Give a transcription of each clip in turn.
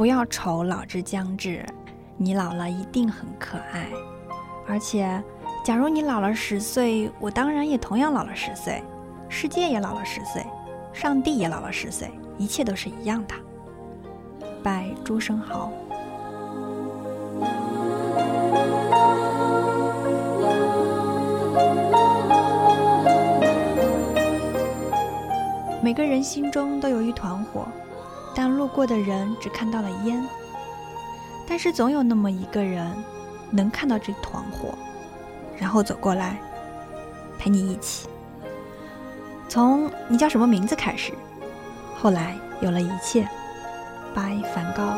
不要愁老之将至，你老了一定很可爱。而且，假如你老了十岁，我当然也同样老了十岁，世界也老了十岁，上帝也老了十岁，一切都是一样的。拜朱生豪。每个人心中都有一团火，但路过的人只看到了烟。但是总有那么一个人，能看到这团火，然后走过来，陪你一起。从你叫什么名字开始，后来有了一切。拜梵高。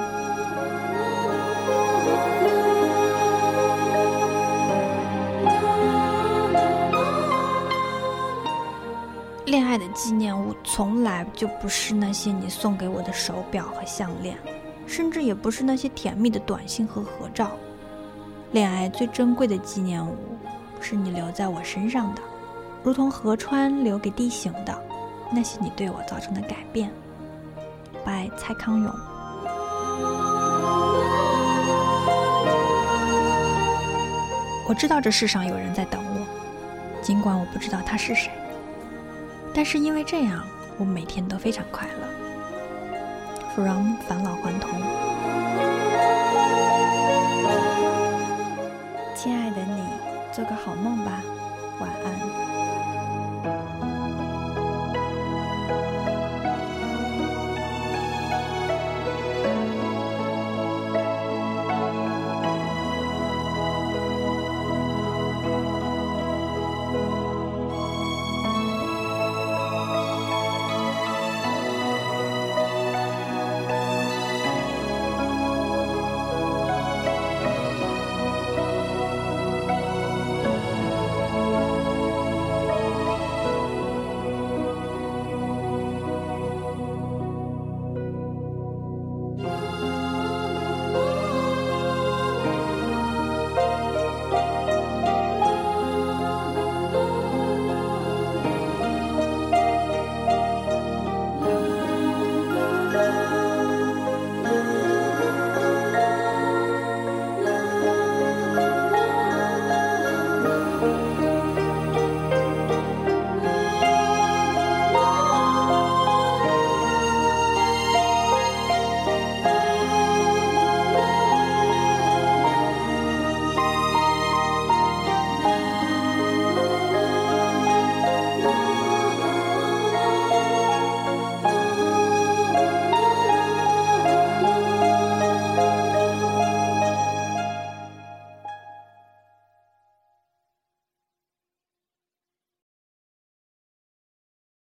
恋爱的纪念物从来就不是那些你送给我的手表和项链，甚至也不是那些甜蜜的短信和合照。恋爱最珍贵的纪念物，是你留在我身上的，如同河川留给地形的那些你对我造成的改变。by 蔡康永。我知道这世上有人在等我，尽管我不知道他是谁。但是因为这样，我每天都非常快乐。From 返老还童，亲爱的你，做个好梦吧，晚安。